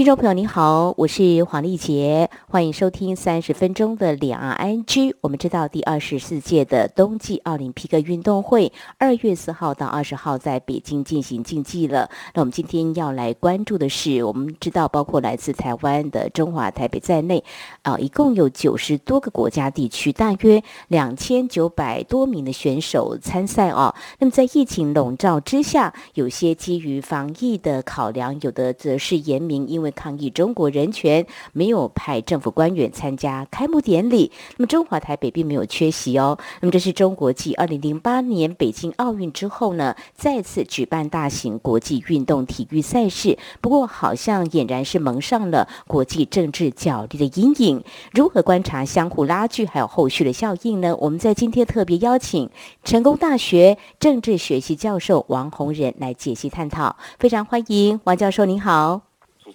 听众朋友您好，我是黄丽杰，欢迎收听三十分钟的两岸 ING。我们知道第二十四届的冬季奥林匹克运动会二月四号到二十号在北京进行竞技了。那我们今天要来关注的是，我们知道包括来自台湾的中华台北在内，啊，一共有九十多个国家地区，大约两千九百多名的选手参赛哦。那么在疫情笼罩之下，有些基于防疫的考量，有的则是严明，因为抗议中国人权，没有派政府官员参加开幕典礼。那么中华台北并没有缺席哦。那么这是中国继二零零八年北京奥运之后呢，再次举办大型国际运动体育赛事。不过好像俨然是蒙上了国际政治角力的阴影。如何观察相互拉锯，还有后续的效应呢？我们在今天特别邀请成功大学政治学系教授王洪仁来解析探讨。非常欢迎王教授，您好。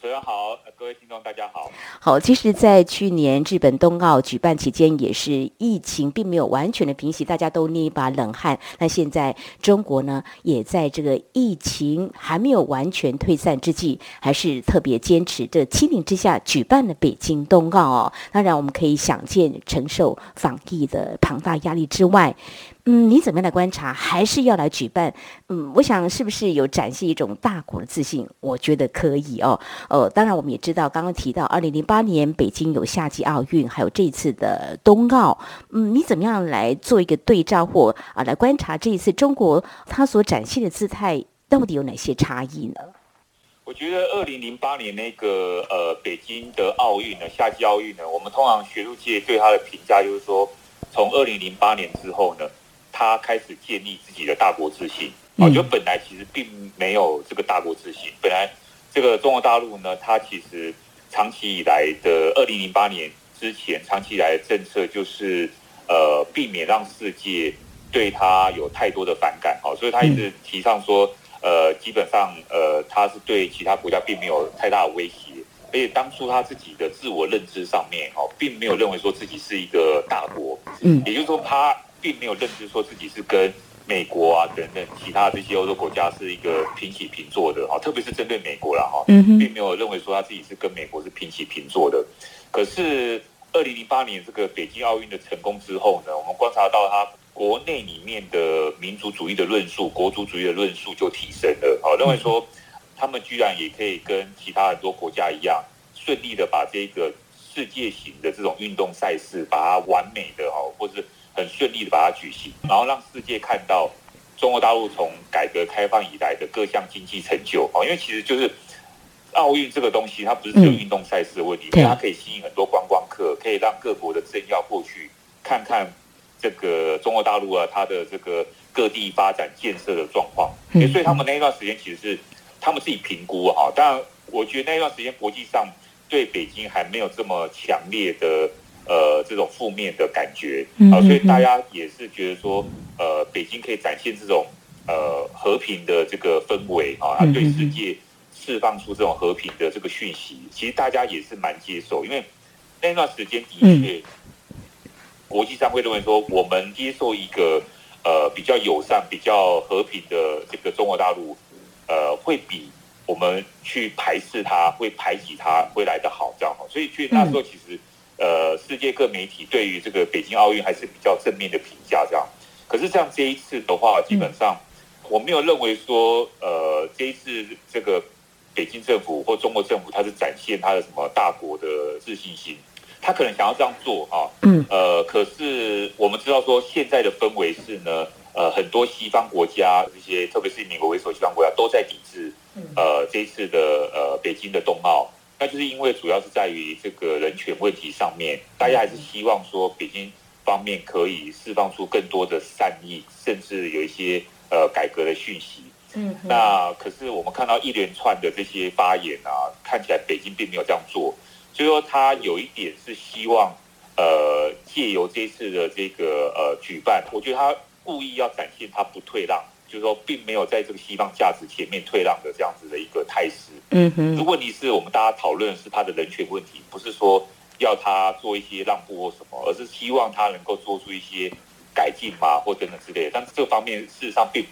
主持人好，各位听众大家好。好，其实，在去年日本冬奥举办期间，也是疫情并没有完全的平息，大家都捏一把冷汗。那现在中国呢，也在这个疫情还没有完全退散之际，还是特别坚持这七年之下举办了北京冬奥哦。当然，我们可以想见承受防疫的庞大压力之外。嗯，你怎么样来观察？还是要来举办？嗯，我想是不是有展现一种大国的自信？我觉得可以哦。呃，当然我们也知道，刚刚提到二零零八年北京有夏季奥运，还有这一次的冬奥。嗯，你怎么样来做一个对照或啊来观察这一次中国它所展现的姿态到底有哪些差异呢？我觉得二零零八年那个呃北京的奥运呢，夏季奥运呢，我们通常学术界对它的评价就是说，从二零零八年之后呢。他开始建立自己的大国自信，啊，就本来其实并没有这个大国自信。本来这个中国大陆呢，它其实长期以来的二零零八年之前，长期以来的政策就是呃，避免让世界对他有太多的反感，好，所以他一直提倡说，呃，基本上呃，他是对其他国家并没有太大的威胁，而且当初他自己的自我认知上面，哦，并没有认为说自己是一个大国，嗯，也就是说他。并没有认知说自己是跟美国啊等等其他这些欧洲国家是一个平起平坐的啊，特别是针对美国了哈，并没有认为说他自己是跟美国是平起平坐的。可是二零零八年这个北京奥运的成功之后呢，我们观察到他国内里面的民族主义的论述、国族主义的论述就提升了啊，认为说他们居然也可以跟其他很多国家一样，顺利的把这个世界型的这种运动赛事，把它完美的哈，或者。很顺利的把它举行，然后让世界看到中国大陆从改革开放以来的各项经济成就哦，因为其实就是奥运这个东西，它不是只有运动赛事的问题，它可以吸引很多观光客，可以让各国的政要过去看看这个中国大陆啊，它的这个各地发展建设的状况。所以他们那一段时间其实是他们自己评估哈，当然我觉得那一段时间国际上对北京还没有这么强烈的。呃，这种负面的感觉啊，所以大家也是觉得说，呃，北京可以展现这种呃和平的这个氛围啊，对世界释放出这种和平的这个讯息，其实大家也是蛮接受，因为那段时间的确，国际上会认为说，我们接受一个呃比较友善、比较和平的这个中国大陆，呃，会比我们去排斥它、会排挤它会来得好，这样好，所以去那时候其实。呃，世界各媒体对于这个北京奥运还是比较正面的评价，这样。可是像这一次的话，基本上我没有认为说，呃，这一次这个北京政府或中国政府，它是展现它的什么大国的自信心，他可能想要这样做啊。嗯。呃，可是我们知道说，现在的氛围是呢，呃，很多西方国家这些，特别是以美国为首西方国家都在抵制，呃，这一次的呃北京的冬奥。那就是因为主要是在于这个人权问题上面，大家还是希望说北京方面可以释放出更多的善意，甚至有一些呃改革的讯息。嗯，那可是我们看到一连串的这些发言啊，看起来北京并没有这样做，所以说他有一点是希望呃借由这次的这个呃举办，我觉得他故意要展现他不退让就是说并没有在这个西方价值前面退让的这样子的一个态势。嗯哼，问题是我们大家讨论是他的人权问题，不是说要他做一些让步或什么，而是希望他能够做出一些改进嘛，或等等之类的。但是这方面事实上并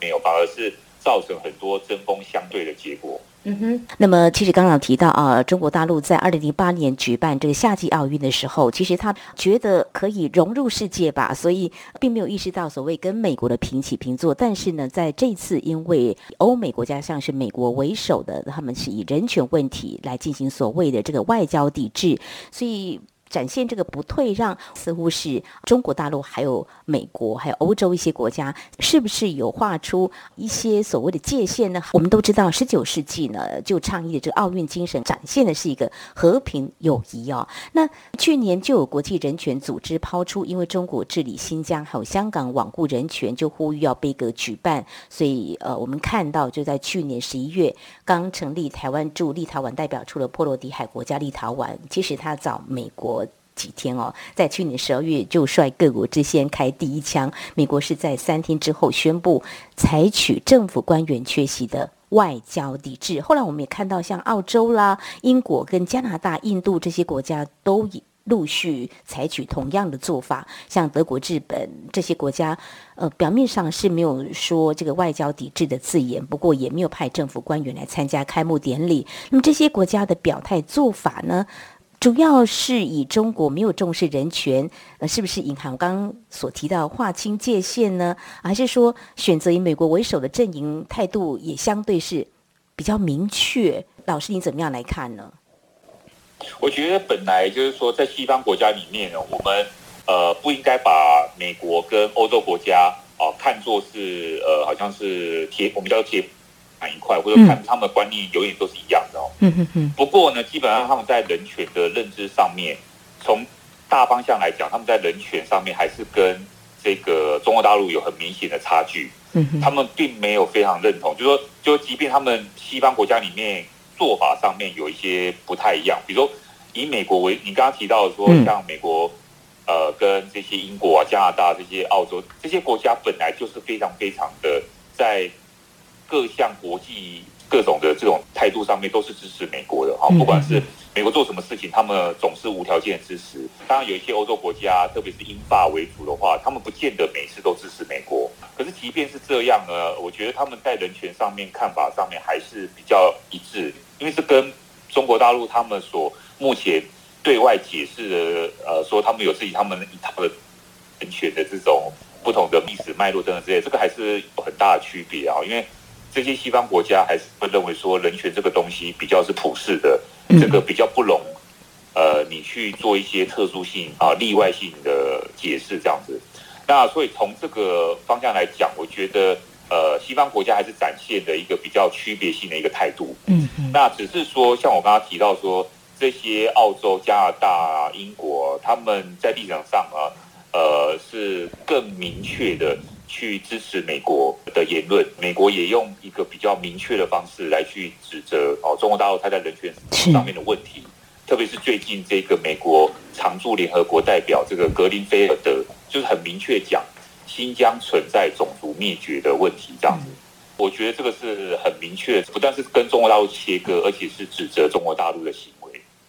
没有，反而是造成很多针锋相对的结果。嗯哼，那么其实刚刚提到啊，中国大陆在二零零八年举办这个夏季奥运的时候，其实他觉得可以融入世界吧，所以并没有意识到所谓跟美国的平起平坐。但是呢，在这次因为欧美国家像是美国为首的，他们是以人权问题来进行所谓的这个外交抵制，所以。展现这个不退让，似乎是中国大陆、还有美国、还有欧洲一些国家，是不是有画出一些所谓的界限呢？我们都知道，十九世纪呢就倡议的这个奥运精神，展现的是一个和平友谊哦。那去年就有国际人权组织抛出，因为中国治理新疆还有香港罔顾人权，就呼吁要杯葛举办。所以呃，我们看到就在去年十一月刚成立台湾驻立陶宛代表处的波罗的海国家立陶宛，其实他找美国。几天哦，在去年十二月就率各国之先开第一枪。美国是在三天之后宣布采取政府官员缺席的外交抵制。后来我们也看到，像澳洲啦、英国跟加拿大、印度这些国家都陆续采取同样的做法。像德国、日本这些国家，呃，表面上是没有说这个外交抵制的字眼，不过也没有派政府官员来参加开幕典礼。那么这些国家的表态做法呢？主要是以中国没有重视人权，呃，是不是隐含刚刚所提到划清界限呢？还是说选择以美国为首的阵营态度也相对是比较明确？老师，你怎么样来看呢？我觉得本来就是说，在西方国家里面呢，我们呃不应该把美国跟欧洲国家哦看作是呃好像是铁，我们叫铁。一块，或者看他们的观念永远都是一样的哦。嗯嗯不过呢，基本上他们在人权的认知上面，从大方向来讲，他们在人权上面还是跟这个中国大陆有很明显的差距。嗯他们并没有非常认同，就说，就即便他们西方国家里面做法上面有一些不太一样，比如说以美国为，你刚刚提到说，像美国，呃，跟这些英国啊、加拿大这些澳洲这些国家，本来就是非常非常的在。各项国际各种的这种态度上面都是支持美国的哈，不管是美国做什么事情，他们总是无条件支持。当然，有一些欧洲国家，特别是英法为主的话，他们不见得每次都支持美国。可是，即便是这样呢，我觉得他们在人权上面看法上面还是比较一致，因为是跟中国大陆他们所目前对外解释的，呃，说他们有自己他们一套的人权的这种不同的历史脉络等等之类，这个还是有很大的区别啊，因为。这些西方国家还是会认为说人权这个东西比较是普世的，这个比较不容，呃，你去做一些特殊性啊、例外性的解释这样子。那所以从这个方向来讲，我觉得呃，西方国家还是展现的一个比较区别性的一个态度。嗯嗯。那只是说，像我刚刚提到说，这些澳洲、加拿大、英国，他们在立场上啊，呃，是更明确的。去支持美国的言论，美国也用一个比较明确的方式来去指责哦，中国大陆它在人权上面的问题，特别是最近这个美国常驻联合国代表这个格林菲尔德，就是很明确讲新疆存在种族灭绝的问题，这样子，我觉得这个是很明确，不但是跟中国大陆切割，而且是指责中国大陆的行为。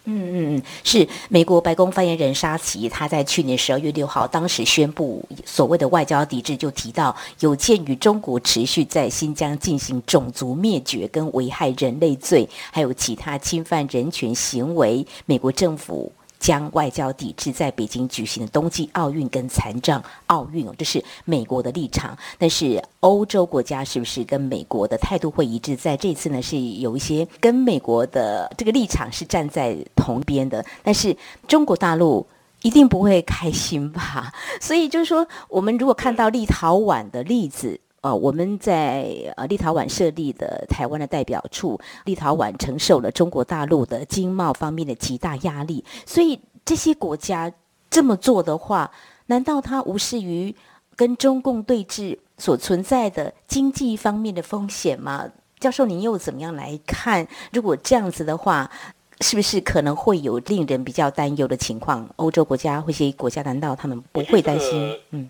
嗯嗯嗯，是美国白宫发言人沙奇，他在去年十二月六号当时宣布所谓的外交抵制，就提到有鉴于中国持续在新疆进行种族灭绝跟危害人类罪，还有其他侵犯人权行为，美国政府。将外交抵制在北京举行的冬季奥运跟残障奥运哦，这是美国的立场。但是欧洲国家是不是跟美国的态度会一致？在这次呢，是有一些跟美国的这个立场是站在同边的。但是中国大陆一定不会开心吧？所以就是说，我们如果看到立陶宛的例子。呃，我们在呃立陶宛设立的台湾的代表处，立陶宛承受了中国大陆的经贸方面的极大压力，所以这些国家这么做的话，难道他无视于跟中共对峙所存在的经济方面的风险吗？教授，您又怎么样来看？如果这样子的话，是不是可能会有令人比较担忧的情况？欧洲国家或一些国家，难道他们不会担心？嗯。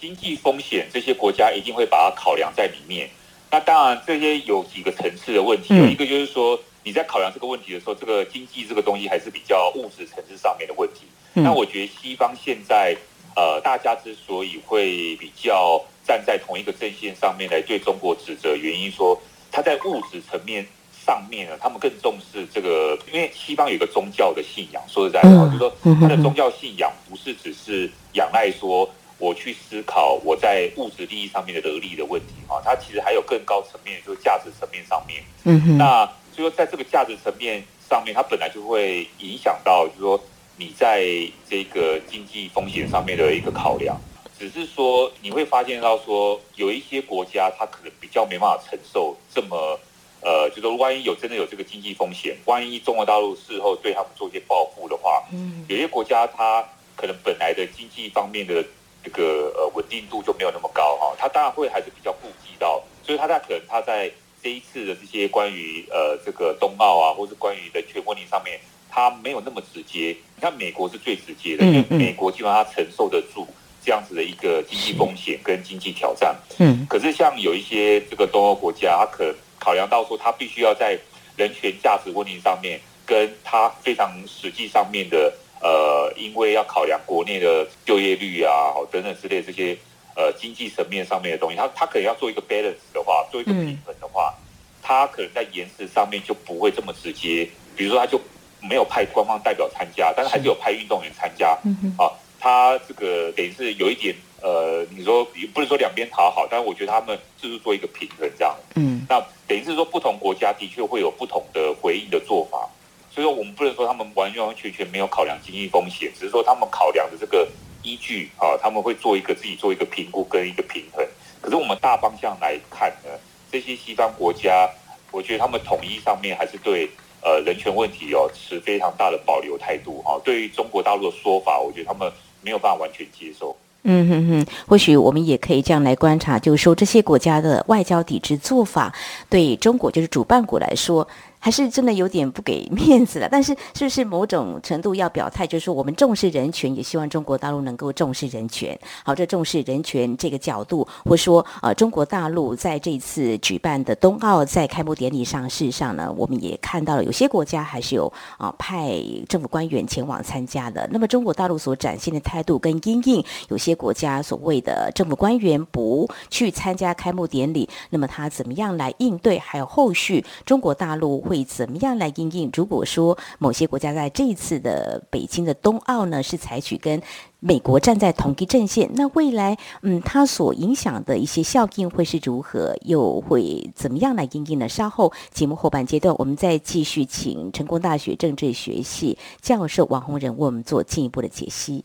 经济风险这些国家一定会把它考量在里面。那当然，这些有几个层次的问题，有一个就是说你在考量这个问题的时候，这个经济这个东西还是比较物质层次上面的问题。那我觉得西方现在呃，大家之所以会比较站在同一个阵线上面来对中国指责，原因说他在物质层面上面呢，他们更重视这个，因为西方有一个宗教的信仰，说实在话，就是说他的宗教信仰不是只是仰赖说。我去思考我在物质利益上面的得利的问题啊，它其实还有更高层面，就是价值层面上面。嗯哼。那所以说，在这个价值层面上面，它本来就会影响到，就是说你在这个经济风险上面的一个考量。只是说你会发现到说，有一些国家它可能比较没办法承受这么呃，就说万一有真的有这个经济风险，万一中国大陆事后对他们做一些报复的话，嗯，有些国家它可能本来的经济方面的。这个呃稳定度就没有那么高哈，他当然会还是比较顾及到，所以他在可能他在这一次的这些关于呃这个冬奥啊，或是关于人权问题上面，他没有那么直接。你看美国是最直接的，因为美国基本上他承受得住这样子的一个经济风险跟经济挑战。嗯，可是像有一些这个东欧国家，他可考量到说他必须要在人权价值问题上面，跟他非常实际上面的。呃，因为要考量国内的就业率啊，等等之类这些呃经济层面上面的东西，他他可能要做一个 balance 的话，做一个平衡的话，他可能在延迟上面就不会这么直接。比如说，他就没有派官方代表参加，但是还是有派运动员参加。啊，他这个等于是有一点呃，你说不能说两边讨好，但是我觉得他们就是做一个平衡这样。嗯，那等于是说不同国家的确会有不同的回应的做法。所以说，我们不能说他们完完全全没有考量经济风险，只是说他们考量的这个依据啊，他们会做一个自己做一个评估跟一个平衡。可是我们大方向来看呢，这些西方国家，我觉得他们统一上面还是对呃人权问题哦持非常大的保留态度啊。对于中国大陆的说法，我觉得他们没有办法完全接受。嗯哼哼，或许我们也可以这样来观察，就是说这些国家的外交抵制做法，对中国就是主办国来说。还是真的有点不给面子了，但是是不是某种程度要表态，就是说我们重视人权，也希望中国大陆能够重视人权。好，这重视人权这个角度，或说呃，中国大陆在这次举办的冬奥在开幕典礼上，事实上呢，我们也看到了有些国家还是有啊派政府官员前往参加的。那么中国大陆所展现的态度跟因应，有些国家所谓的政府官员不去参加开幕典礼，那么他怎么样来应对？还有后续中国大陆。会怎么样来应应？如果说某些国家在这一次的北京的冬奥呢，是采取跟美国站在同一阵线，那未来嗯，它所影响的一些效应会是如何？又会怎么样来应应呢？稍后节目后半阶段，我们再继续请成功大学政治学系教授王宏仁为我们做进一步的解析。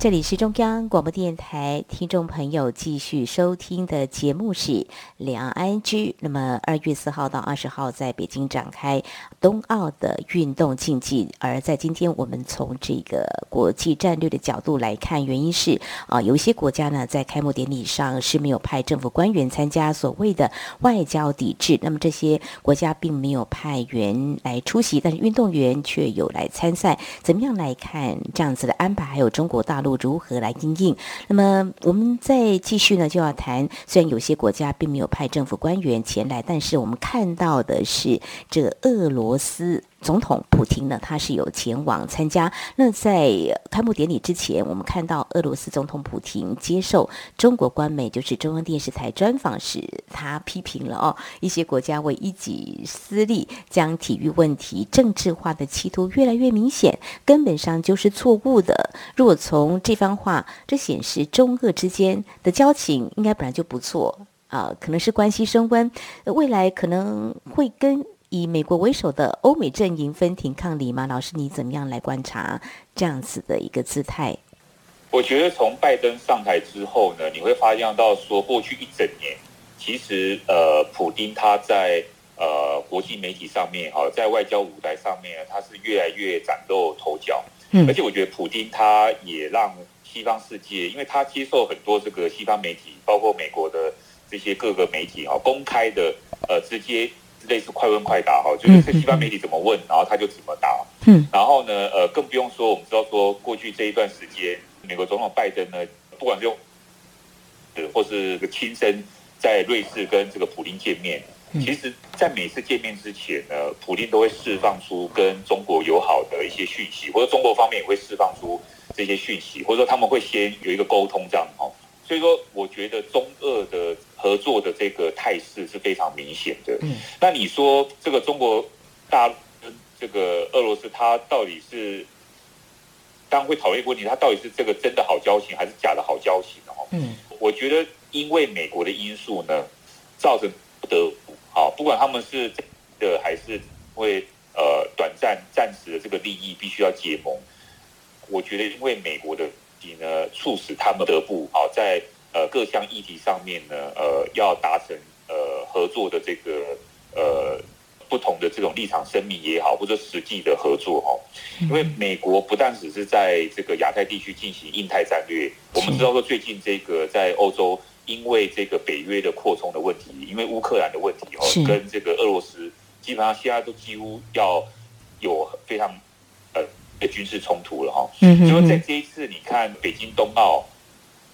这里是中央广播电台，听众朋友继续收听的节目是两岸居。那么二月四号到二十号在北京展开冬奥的运动竞技，而在今天我们从这个国际战略的角度来看，原因是啊，有一些国家呢在开幕典礼上是没有派政府官员参加，所谓的外交抵制。那么这些国家并没有派员来出席，但是运动员却有来参赛。怎么样来看这样子的安排？还有中国大陆。如何来应应？那么我们再继续呢，就要谈。虽然有些国家并没有派政府官员前来，但是我们看到的是，这俄罗斯。总统普京呢，他是有前往参加。那在开幕典礼之前，我们看到俄罗斯总统普京接受中国官媒，就是中央电视台专访时，他批评了哦，一些国家为一己私利，将体育问题政治化的企图越来越明显，根本上就是错误的。若从这番话，这显示中俄之间的交情应该本来就不错啊，可能是关系升温，未来可能会跟。以美国为首的欧美阵营分庭抗礼吗？老师，你怎么样来观察这样子的一个姿态？我觉得从拜登上台之后呢，你会发现到说，过去一整年，其实呃，普丁他在呃国际媒体上面，哈，在外交舞台上面，他是越来越崭露头角。嗯，而且我觉得普丁他也让西方世界，因为他接受很多这个西方媒体，包括美国的这些各个媒体哈，公开的呃直接类似快问快答哈，就是这西方媒体怎么问，然后他就怎么答。嗯，然后呢，呃，更不用说我们知道说过去这一段时间，美国总统拜登呢，不管是用或是个亲身在瑞士跟这个普京见面。其实，在每次见面之前呢，普京都会释放出跟中国友好的一些讯息，或者中国方面也会释放出这些讯息，或者说他们会先有一个沟通这样哦。所以说，我觉得中俄的合作的这个态势是非常明显的。嗯，那你说这个中国大跟这个俄罗斯，它到底是当然会讨论一个问题，它到底是这个真的好交情，还是假的好交情哦？嗯，我觉得因为美国的因素呢，造成不得不。好，不管他们是的还是会呃短暂暂时的这个利益必须要结盟，我觉得因为美国的题呢，促使他们得不好在呃各项议题上面呢，呃要达成呃合作的这个呃不同的这种立场声明也好，或者实际的合作哈，因为美国不但只是在这个亚太地区进行印太战略，我们知道说最近这个在欧洲。因为这个北约的扩充的问题，因为乌克兰的问题哦，跟这个俄罗斯基本上现在都几乎要有非常军事冲突了哈。嗯所以在这一次，你看北京冬奥，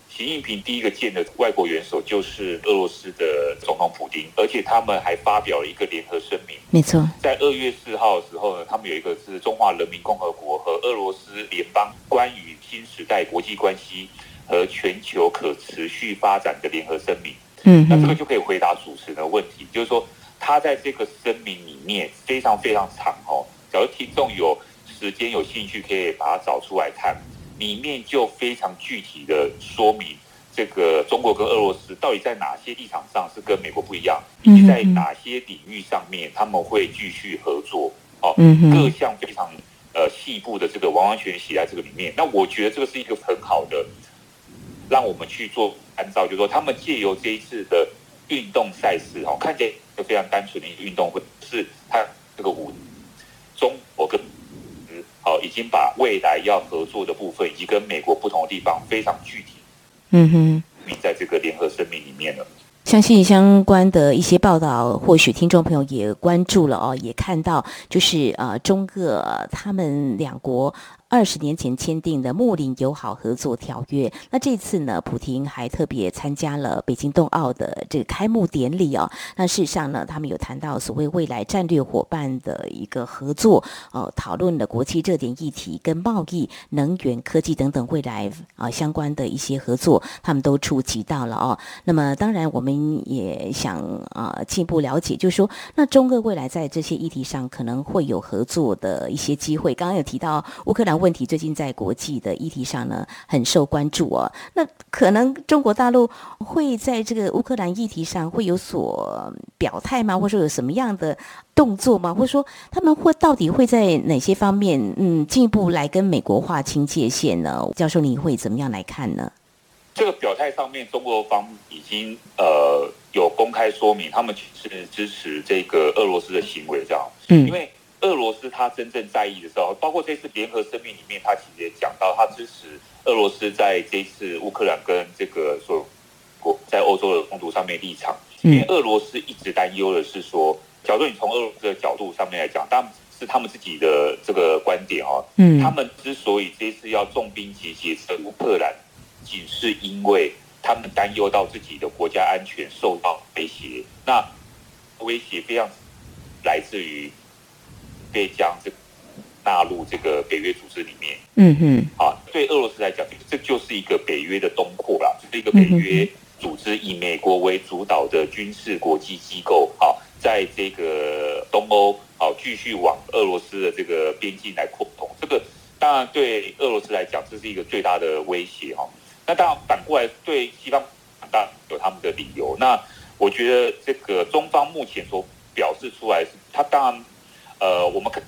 习近平第一个见的外国元首就是俄罗斯的总统普京，而且他们还发表了一个联合声明。没错，在二月四号的时候呢，他们有一个是中华人民共和国和俄罗斯联邦关于新时代国际关系。和全球可持续发展的联合声明，嗯，那这个就可以回答主持人的问题，就是说他在这个声明里面非常非常长哦。假如听众有时间有兴趣，可以把它找出来看，里面就非常具体的说明这个中国跟俄罗斯到底在哪些立场上是跟美国不一样，以及在哪些领域上面他们会继续合作哦，各项非常呃细部的这个完完全写在这个里面。那我觉得这个是一个很好的。让我们去做参照，就是说，他们借由这一次的运动赛事，哦，看见一个非常单纯的运动会，是他这个五中国跟好已经把未来要合作的部分，以及跟美国不同的地方非常具体，嗯哼，在这个联合声明里面了。相信相关的一些报道，或许听众朋友也关注了哦，也看到就是呃，中俄他们两国。二十年前签订的睦邻友好合作条约，那这次呢，普廷还特别参加了北京冬奥的这个开幕典礼哦。那事实上呢，他们有谈到所谓未来战略伙伴的一个合作，呃，讨论了国际热点议题跟贸易、能源、科技等等未来啊相关的一些合作，他们都触及到了哦。那么当然，我们也想啊进一步了解，就是说，那中俄未来在这些议题上可能会有合作的一些机会。刚刚有提到乌克兰。问题最近在国际的议题上呢很受关注哦。那可能中国大陆会在这个乌克兰议题上会有所表态吗？或者说有什么样的动作吗？或者说他们会到底会在哪些方面嗯进一步来跟美国划清界限呢？教授，你会怎么样来看呢？这个表态上面，中国方已经呃有公开说明，他们是支持这个俄罗斯的行为，这样，嗯，因为。俄罗斯他真正在意的时候，包括这次联合声明里面，他其实也讲到，他支持俄罗斯在这次乌克兰跟这个所国在欧洲的冲突上面立场。因为俄罗斯一直担忧的是说，假如你从俄罗斯的角度上面来讲，当然是他们自己的这个观点哦。嗯，他们之所以这次要重兵集结在乌克兰，仅是因为他们担忧到自己的国家安全受到威胁。那威胁非常来自于。被将这纳入这个北约组织里面，嗯哼，啊，对俄罗斯来讲，这就是一个北约的东扩啦，就是一个北约组织以美国为主导的军事国际机构，啊，在这个东欧，啊，继续往俄罗斯的这个边境来扩充。这个当然对俄罗斯来讲，这是一个最大的威胁，哈。那当然反过来对西方，当然有他们的理由。那我觉得这个中方目前所表示出来是，他当然。呃，我们可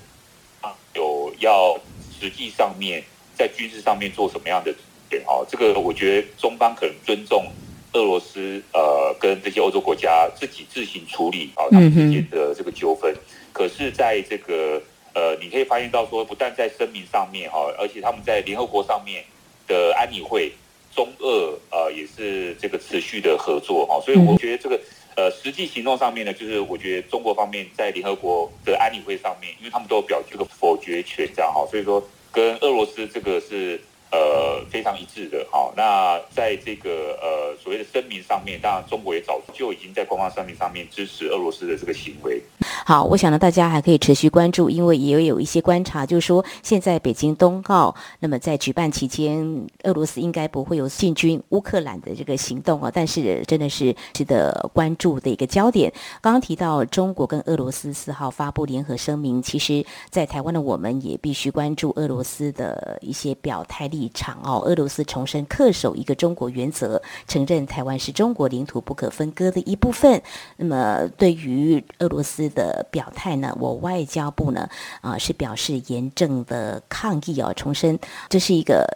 啊有要实际上面在军事上面做什么样的点哦？这个我觉得中方可能尊重俄罗斯呃跟这些欧洲国家自己自行处理啊他们之间的这个纠纷。可是在这个呃，你可以发现到说，不但在声明上面哈，而且他们在联合国上面的安理会，中俄呃也是这个持续的合作哈，所以我觉得这个呃实际行动上面呢，就是我觉得中国方面在联合国的安理会上面，因为他们都有表这个否决权这样哈，所以说跟俄罗斯这个是。呃，非常一致的，好，那在这个呃所谓的声明上面，当然中国也早就已经在官方声明上面支持俄罗斯的这个行为。好，我想呢，大家还可以持续关注，因为也有一些观察，就是说现在北京冬奥，那么在举办期间，俄罗斯应该不会有进军乌克兰的这个行动啊，但是真的是值得关注的一个焦点。刚刚提到中国跟俄罗斯四号发布联合声明，其实在台湾的我们也必须关注俄罗斯的一些表态力。立场哦，俄罗斯重申恪守一个中国原则，承认台湾是中国领土不可分割的一部分。那么，对于俄罗斯的表态呢，我外交部呢啊是表示严正的抗议哦，重申这是一个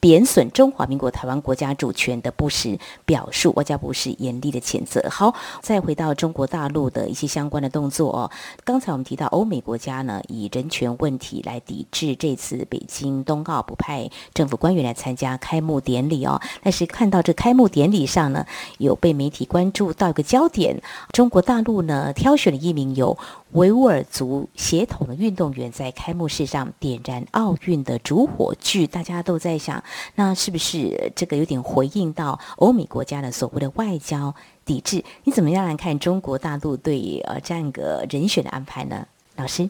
贬损中华民国台湾国家主权的不实表述，外交部是严厉的谴责。好，再回到中国大陆的一些相关的动作哦，刚才我们提到欧美国家呢以人权问题来抵制这次北京冬奥不派。政府官员来参加开幕典礼哦，但是看到这开幕典礼上呢，有被媒体关注到一个焦点，中国大陆呢挑选了一名有维吾尔族血统的运动员，在开幕式上点燃奥运的主火炬，大家都在想，那是不是这个有点回应到欧美国家的所谓的外交抵制？你怎么样来看中国大陆对呃这样一个人选的安排呢？老师，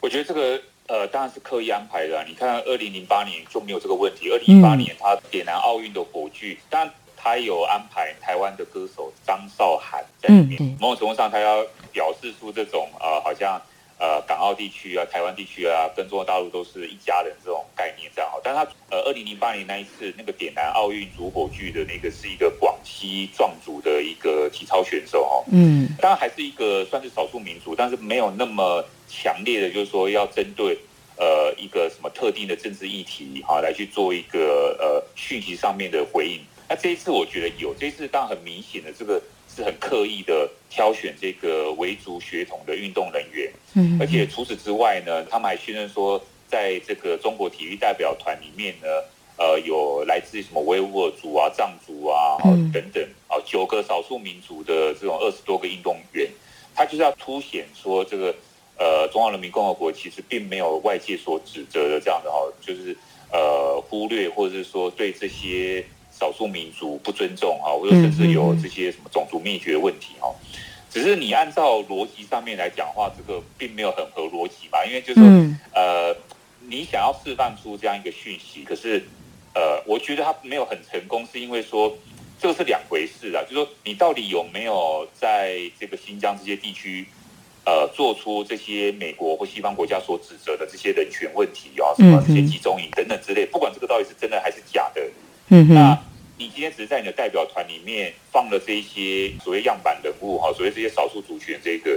我觉得这个。呃，当然是刻意安排的。你看，二零零八年就没有这个问题。二零一八年他点燃奥运的火炬，当然他有安排台湾的歌手张韶涵在里面。某种程度上，他要表示出这种呃，好像呃，港澳地区啊、台湾地区啊，跟中国大陆都是一家人这种概念这样好。但他呃，二零零八年那一次那个点燃奥运主火炬的那个是一个广西壮族的一个体操选手哦。嗯，当然还是一个算是少数民族，但是没有那么。强烈的，就是说要针对呃一个什么特定的政治议题哈，来去做一个呃讯息上面的回应。那这一次我觉得有，这一次当然很明显的，这个是很刻意的挑选这个维族血统的运动人员。嗯，而且除此之外呢，他们还宣称说，在这个中国体育代表团里面呢，呃，有来自什么维吾尔族啊、藏族啊等等啊九个少数民族的这种二十多个运动员，他就是要凸显说这个。呃，中华人民共和国其实并没有外界所指责的这样的哈，就是呃忽略或者是说对这些少数民族不尊重哈，或者甚至有这些什么种族灭绝问题哈。只是你按照逻辑上面来讲话，这个并没有很合逻辑嘛，因为就是呃，你想要释放出这样一个讯息，可是呃，我觉得他没有很成功，是因为说这是两回事啊，就是说你到底有没有在这个新疆这些地区。呃，做出这些美国或西方国家所指责的这些人权问题啊，什么这些集中营等等之类，不管这个到底是真的还是假的，嗯那你今天只是在你的代表团里面放了这些所谓样板人物哈，所谓这些少数族群这个，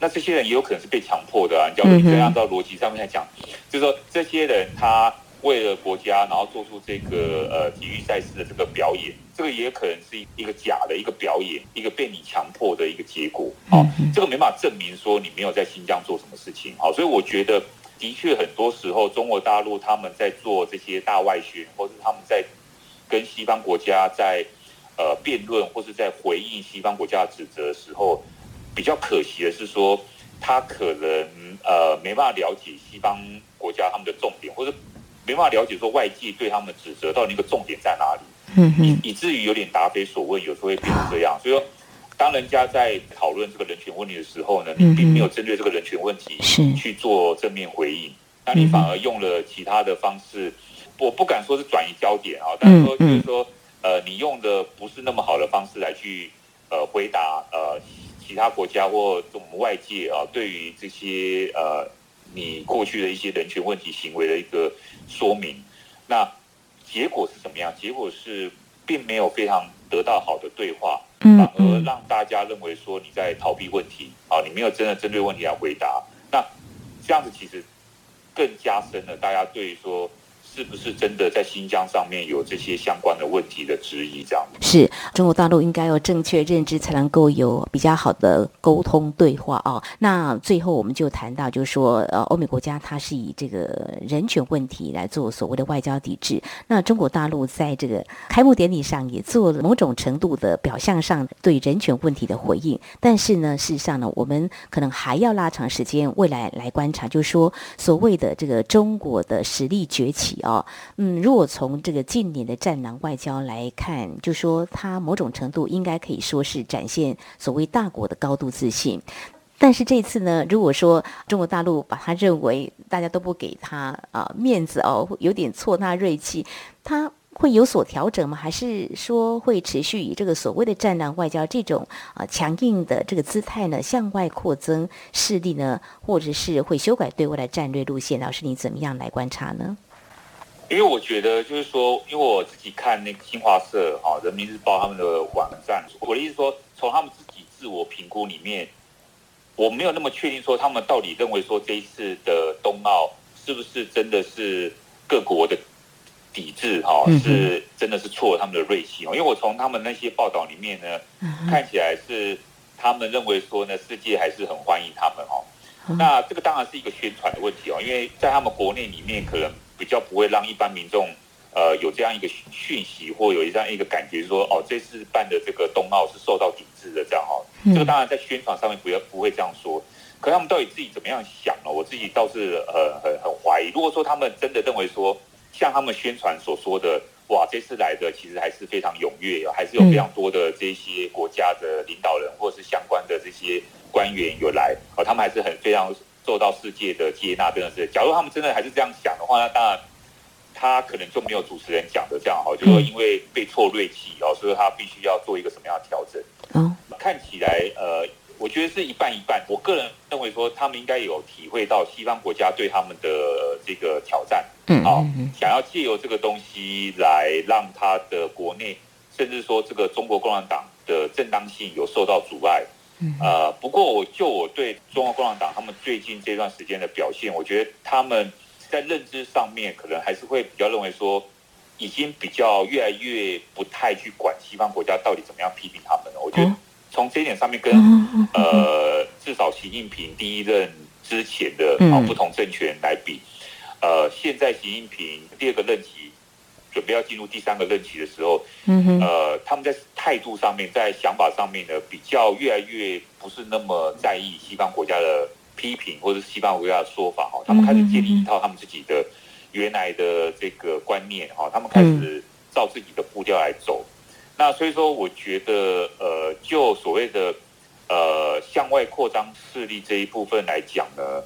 那这些人也有可能是被强迫的啊。你要你这样到逻辑上面来讲，就是说这些人他。为了国家，然后做出这个呃体育赛事的这个表演，这个也可能是一个假的一个表演，一个被你强迫的一个结果。好，这个没办法证明说你没有在新疆做什么事情。好，所以我觉得的确很多时候中国大陆他们在做这些大外宣，或是他们在跟西方国家在呃辩论，或是在回应西方国家的指责的时候，比较可惜的是说他可能呃没办法了解西方国家他们的重点，或者。没办法了解说外界对他们的指责到底那个重点在哪里，以以至于有点答非所问，有时候会变成这样。所以说，当人家在讨论这个人权问题的时候呢，你并没有针对这个人权问题去做正面回应，那你反而用了其他的方式，我不敢说是转移焦点啊，但是说就是说，呃，你用的不是那么好的方式来去呃回答呃其他国家或我们外界啊对于这些呃。你过去的一些人权问题行为的一个说明，那结果是怎么样？结果是并没有非常得到好的对话，反而让大家认为说你在逃避问题，啊，你没有真的针对问题来回答。那这样子其实更加深了大家对说是不是真的在新疆上面有这些相关的问题的质疑？这样是中国大陆应该有正确认知，才能够有比较好的沟通对话哦。那最后我们就谈到，就是说，呃，欧美国家它是以这个人权问题来做所谓的外交抵制。那中国大陆在这个开幕典礼上也做了某种程度的表象上对人权问题的回应，但是呢，事实上呢，我们可能还要拉长时间未来来观察，就是说，所谓的这个中国的实力崛起。哦，嗯，如果从这个近年的战狼外交来看，就说它某种程度应该可以说是展现所谓大国的高度自信。但是这次呢，如果说中国大陆把他认为大家都不给他啊面子哦，有点挫纳锐气，他会有所调整吗？还是说会持续以这个所谓的战狼外交这种啊强硬的这个姿态呢，向外扩增势力呢，或者是会修改对外的战略路线？老师，你怎么样来观察呢？因为我觉得，就是说，因为我自己看那个新华社、哈人民日报他们的网站，我的意思说，从他们自己自我评估里面，我没有那么确定说他们到底认为说这一次的冬奥是不是真的是各国的抵制哈，是真的是挫了他们的锐气哦。因为我从他们那些报道里面呢，看起来是他们认为说呢，世界还是很欢迎他们哦。那这个当然是一个宣传的问题哦，因为在他们国内里面可能。比较不会让一般民众，呃，有这样一个讯息或有这样一个感觉，说哦，这次办的这个冬奥是受到抵制的这样哈。这个当然在宣传上面不要不会这样说，可他们到底自己怎么样想呢？我自己倒是呃很很怀疑。如果说他们真的认为说，像他们宣传所说的，哇，这次来的其实还是非常踊跃，还是有非常多的这些国家的领导人或是相关的这些官员有来，哦，他们还是很非常。受到世界的接纳，真的是。假如他们真的还是这样想的话，那当然他可能就没有主持人讲的这样哈，就说因为被挫锐气哦，所以他必须要做一个什么样的调整。嗯，看起来呃，我觉得是一半一半。我个人认为说，他们应该有体会到西方国家对他们的这个挑战，嗯，好，想要借由这个东西来让他的国内，甚至说这个中国共产党的正当性有受到阻碍。呃，不过我就我对中国共产党他们最近这段时间的表现，我觉得他们在认知上面可能还是会比较认为说，已经比较越来越不太去管西方国家到底怎么样批评他们了。我觉得从这一点上面，跟呃至少习近平第一任之前的啊不同政权来比，呃，现在习近平第二个任期。准备要进入第三个任期的时候，嗯呃，他们在态度上面、在想法上面呢，比较越来越不是那么在意西方国家的批评或者西方国家的说法哈。他们开始建立一套他们自己的原来的这个观念哈。他们开始照自己的步调来走。那所以说，我觉得呃，就所谓的呃向外扩张势力这一部分来讲呢，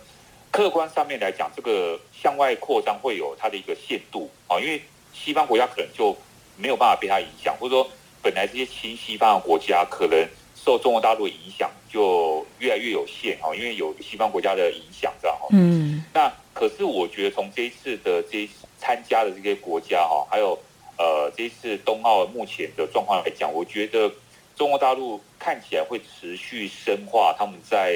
客观上面来讲，这个向外扩张会有它的一个限度啊，因为。西方国家可能就没有办法被它影响，或者说本来这些亲西方的国家可能受中国大陆的影响就越来越有限哈，因为有西方国家的影响这样哈。嗯。那可是我觉得从这一次的这参加的这些国家哈，还有呃这一次冬奥目前的状况来讲，我觉得中国大陆看起来会持续深化他们在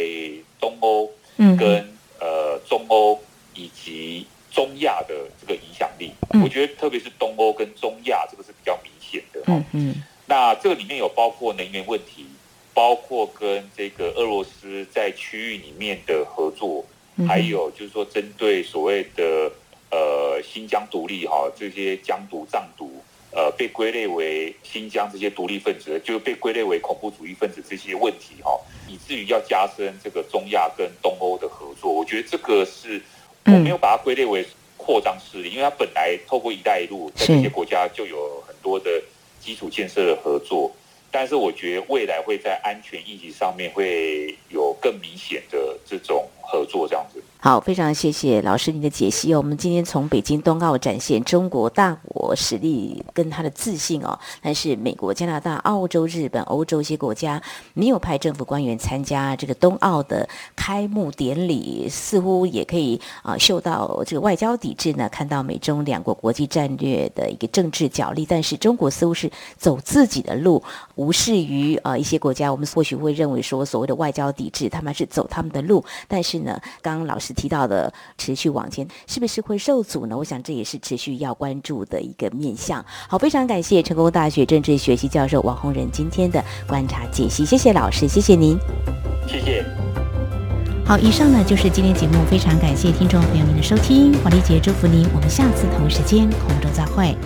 东欧跟呃中欧以及。中亚的这个影响力，我觉得特别是东欧跟中亚这个是比较明显的哈。嗯，那这个里面有包括能源问题，包括跟这个俄罗斯在区域里面的合作，还有就是说针对所谓的呃新疆独立哈这些疆独藏独呃被归类为新疆这些独立分子，就被归类为恐怖主义分子这些问题哈，以至于要加深这个中亚跟东欧的合作，我觉得这个是。我没有把它归类为扩张势力，因为它本来透过“一带一路”在这些国家就有很多的基础建设的合作，但是我觉得未来会在安全议题上面会有更明显的这种合作，这样子。好，非常谢谢老师您的解析哦。我们今天从北京冬奥展现中国大国实力跟他的自信哦，但是美国、加拿大、澳洲、日本、欧洲一些国家没有派政府官员参加这个冬奥的开幕典礼，似乎也可以啊嗅到这个外交抵制呢，看到美中两国国际战略的一个政治角力，但是中国似乎是走自己的路，无视于呃一些国家，我们或许会认为说所谓的外交抵制，他们是走他们的路，但是呢，刚刚老师提到的持续往前，是不是会受阻呢？我想这也是持续要关注的一个面向。好，非常感谢成功大学政治学系教授王洪仁今天的观察解析，谢谢老师，谢谢您，谢谢。好，以上呢就是今天节目，非常感谢听众朋友您的收听，黄丽杰祝福您，我们下次同一时间空中再会。